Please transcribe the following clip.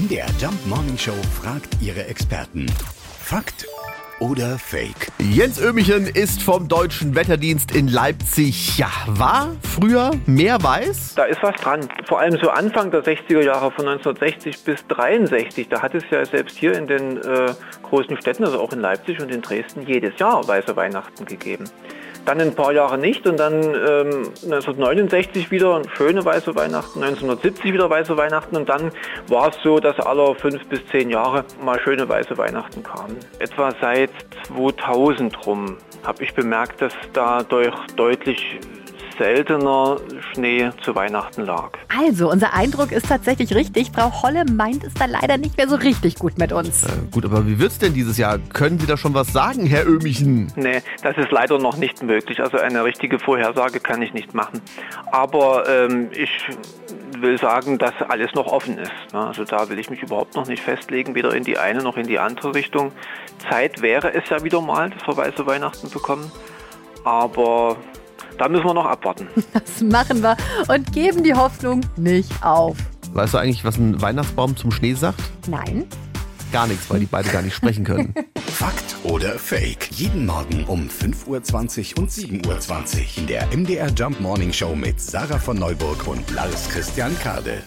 MDR Jump Morning Show fragt ihre Experten. Fakt oder Fake? Jens Ömichen ist vom Deutschen Wetterdienst in Leipzig. Ja, war früher mehr weiß? Da ist was dran. Vor allem so Anfang der 60er Jahre von 1960 bis 63, da hat es ja selbst hier in den äh, großen Städten, also auch in Leipzig und in Dresden, jedes Jahr weiße Weihnachten gegeben. Dann ein paar Jahre nicht und dann ähm, 1969 wieder schöne weiße Weihnachten, 1970 wieder weiße Weihnachten und dann war es so, dass alle fünf bis zehn Jahre mal schöne weiße Weihnachten kamen. Etwa seit 2000 rum habe ich bemerkt, dass da deutlich seltener Schnee zu Weihnachten lag. Also, unser Eindruck ist tatsächlich richtig. Frau Holle meint es da leider nicht mehr so richtig gut mit uns. Äh, gut, aber wie wird's denn dieses Jahr? Können Sie da schon was sagen, Herr Ömichen? Nee, das ist leider noch nicht möglich. Also eine richtige Vorhersage kann ich nicht machen. Aber ähm, ich will sagen, dass alles noch offen ist. Ne? Also da will ich mich überhaupt noch nicht festlegen, weder in die eine noch in die andere Richtung. Zeit wäre es ja wieder mal, dass wir weiße Weihnachten bekommen. Aber da müssen wir noch abwarten. Das machen wir und geben die Hoffnung nicht auf. Weißt du eigentlich, was ein Weihnachtsbaum zum Schnee sagt? Nein. Gar nichts, weil die beide gar nicht sprechen können. Fakt oder Fake? Jeden Morgen um 5.20 Uhr und 7.20 Uhr in der MDR Jump Morning Show mit Sarah von Neuburg und Lars Christian Kade.